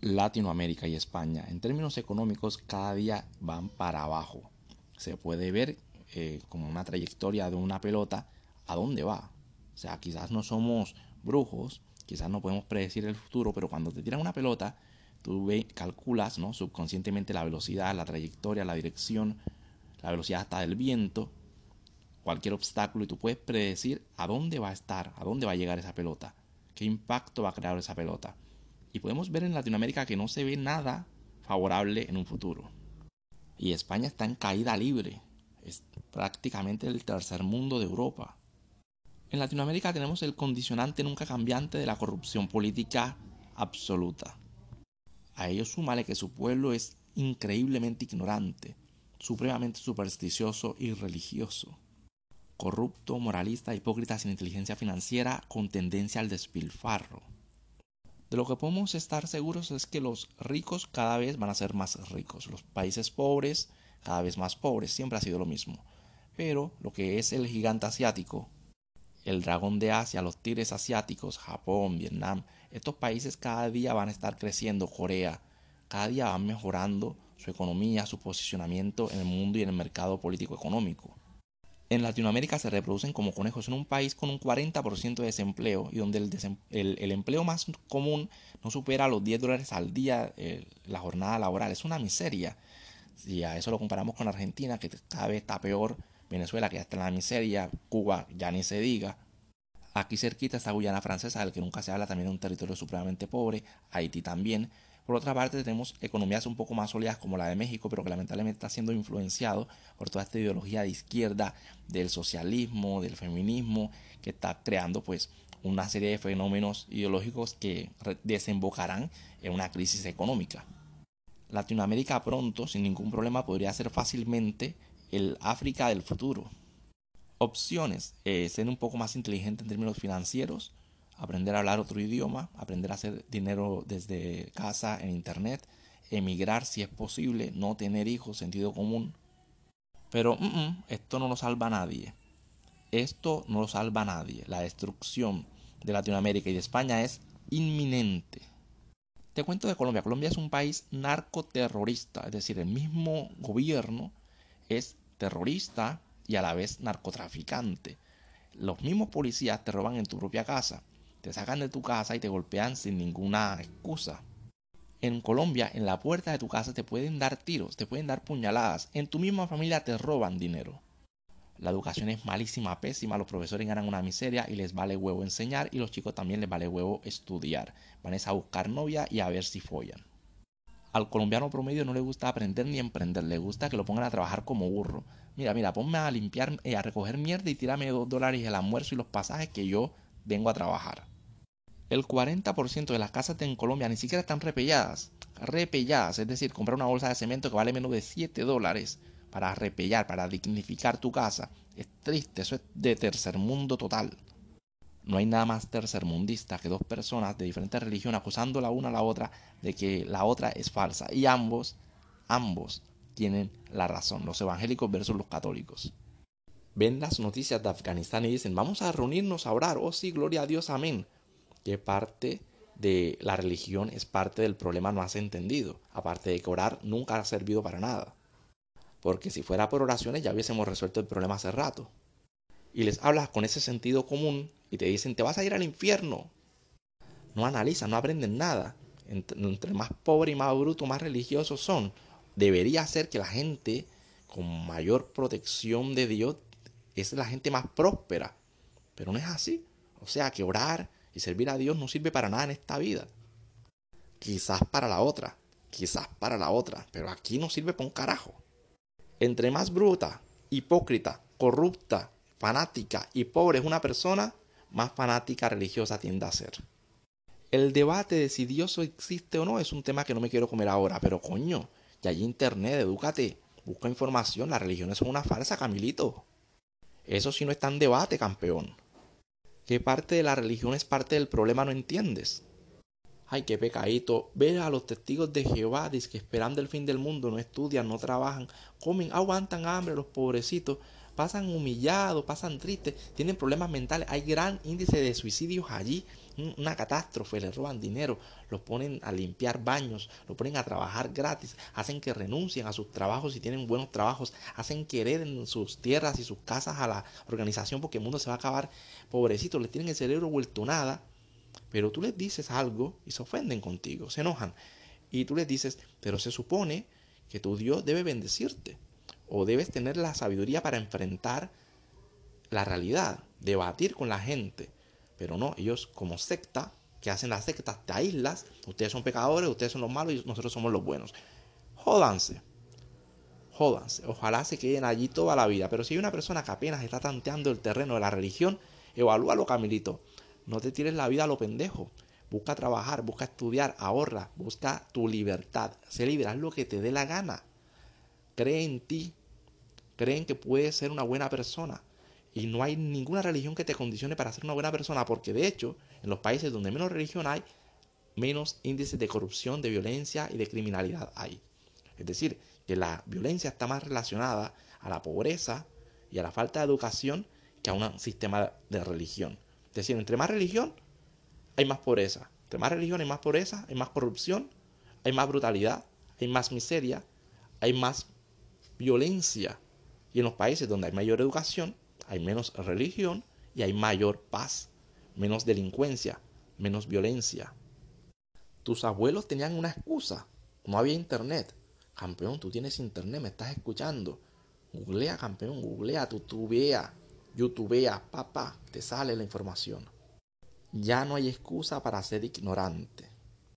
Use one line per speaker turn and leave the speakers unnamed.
Latinoamérica y España en términos económicos cada día van para abajo. Se puede ver eh, como una trayectoria de una pelota a dónde va. O sea, quizás no somos brujos, quizás no podemos predecir el futuro, pero cuando te tiran una pelota, tú calculas ¿no? subconscientemente la velocidad, la trayectoria, la dirección, la velocidad hasta del viento, cualquier obstáculo y tú puedes predecir a dónde va a estar, a dónde va a llegar esa pelota, qué impacto va a crear esa pelota. Y podemos ver en Latinoamérica que no se ve nada favorable en un futuro. Y España está en caída libre. Es prácticamente el tercer mundo de Europa. En Latinoamérica tenemos el condicionante nunca cambiante de la corrupción política absoluta. A ello súmale que su pueblo es increíblemente ignorante, supremamente supersticioso y religioso. Corrupto, moralista, hipócrita sin inteligencia financiera, con tendencia al despilfarro. Lo que podemos estar seguros es que los ricos cada vez van a ser más ricos, los países pobres cada vez más pobres, siempre ha sido lo mismo. Pero lo que es el gigante asiático, el dragón de Asia, los tigres asiáticos, Japón, Vietnam, estos países cada día van a estar creciendo, Corea, cada día van mejorando su economía, su posicionamiento en el mundo y en el mercado político económico. En Latinoamérica se reproducen como conejos en un país con un 40% de desempleo y donde el, empleo más común no supera los 10 dólares al día la jornada laboral. Es una miseria. Si a eso lo comparamos con Argentina, que cada vez está peor, Venezuela, que ya está en la miseria, Cuba, ya ni se diga. Aquí cerquita está Guyana Francesa, del que nunca se habla, también de un territorio supremamente pobre, Haití también. Por otra parte, tenemos economías un poco más sólidas como la de México, pero que lamentablemente está siendo influenciado por toda esta ideología de izquierda, del socialismo, del feminismo, que está creando pues una serie de fenómenos ideológicos que desembocarán en una crisis económica. Latinoamérica pronto, sin ningún problema, podría ser fácilmente el África del futuro. Opciones, eh, ser un poco más inteligente en términos financieros, aprender a hablar otro idioma, aprender a hacer dinero desde casa, en internet, emigrar si es posible, no tener hijos, sentido común. Pero esto no lo salva a nadie. Esto no lo salva a nadie. La destrucción de Latinoamérica y de España es inminente. Te cuento de Colombia. Colombia es un país narcoterrorista, es decir, el mismo gobierno es terrorista y a la vez narcotraficante. Los mismos policías te roban en tu propia casa, te sacan de tu casa y te golpean sin ninguna excusa. En Colombia, en la puerta de tu casa te pueden dar tiros, te pueden dar puñaladas, en tu misma familia te roban dinero. La educación es malísima, pésima, los profesores ganan una miseria y les vale huevo enseñar y los chicos también les vale huevo estudiar. Van a buscar novia y a ver si follan. Al colombiano promedio no le gusta aprender ni emprender, le gusta que lo pongan a trabajar como burro. Mira, mira, ponme a limpiar, eh, a recoger mierda y tírame dos dólares el almuerzo y los pasajes que yo vengo a trabajar. El 40% de las casas en Colombia ni siquiera están repelladas. Repelladas, es decir, comprar una bolsa de cemento que vale menos de 7 dólares para repellar, para dignificar tu casa. Es triste, eso es de tercer mundo total. No hay nada más tercermundista que dos personas de diferentes religiones acusando la una a la otra de que la otra es falsa. Y ambos, ambos tienen la razón, los evangélicos versus los católicos. Ven las noticias de Afganistán y dicen, vamos a reunirnos a orar. Oh sí, gloria a Dios, amén. Que parte de la religión es parte del problema no has entendido. Aparte de que orar nunca ha servido para nada. Porque si fuera por oraciones ya hubiésemos resuelto el problema hace rato. Y les hablas con ese sentido común y te dicen, te vas a ir al infierno. No analizan, no aprenden nada. Entre, más pobre y más bruto, más religiosos son. Debería ser que la gente con mayor protección de Dios es la gente más próspera. Pero no es así. O sea que orar y servir a Dios no sirve para nada en esta vida. Quizás para la otra, quizás para la otra, pero aquí no sirve para un carajo. Entre más bruta, hipócrita, corrupta, fanática y pobre es una persona, más fanática religiosa tiende a ser. El debate de si Dios existe o no es un tema que no me quiero comer ahora, pero coño, ya hay internet, edúcate, busca información, las religiones son una farsa, Camilito. Eso sí no está en debate, campeón. ¿Qué parte de la religión es parte del problema no entiendes? Ay, qué pecadito. Ve a los testigos de Jehová, que esperando el fin del mundo, no estudian, no trabajan, comen, aguantan hambre los pobrecitos, pasan humillados, pasan tristes, tienen problemas mentales. Hay gran índice de suicidios allí una catástrofe, les roban dinero, los ponen a limpiar baños, los ponen a trabajar gratis, hacen que renuncien a sus trabajos si tienen buenos trabajos, hacen que hereden sus tierras y sus casas a la organización porque el mundo se va a acabar. Pobrecitos, les tienen el cerebro vuelto nada, pero tú les dices algo y se ofenden contigo, se enojan. Y tú les dices, pero se supone que tu Dios debe bendecirte o debes tener la sabiduría para enfrentar la realidad, debatir con la gente. Pero no, ellos como secta, que hacen las sectas, te aíslas, ustedes son pecadores, ustedes son los malos y nosotros somos los buenos. Jódanse, jódanse, ojalá se queden allí toda la vida. Pero si hay una persona que apenas está tanteando el terreno de la religión, evalúalo, Camilito. No te tires la vida a lo pendejo. Busca trabajar, busca estudiar, ahorra, busca tu libertad. Sé libre, lo que te dé la gana. Cree en ti. Creen que puedes ser una buena persona. Y no hay ninguna religión que te condicione para ser una buena persona, porque de hecho, en los países donde menos religión hay, menos índices de corrupción, de violencia y de criminalidad hay. Es decir, que la violencia está más relacionada a la pobreza y a la falta de educación que a un sistema de religión. Es decir, entre más religión, hay más pobreza. Entre más religión hay más pobreza, hay más corrupción, hay más brutalidad, hay más miseria, hay más violencia. Y en los países donde hay mayor educación, hay menos religión y hay mayor paz, menos delincuencia, menos violencia. Tus abuelos tenían una excusa, no había internet. Campeón, tú tienes internet, me estás escuchando. Googlea, campeón, googlea, tutubea, youtubea, papá, te sale la información. Ya no hay excusa para ser ignorante.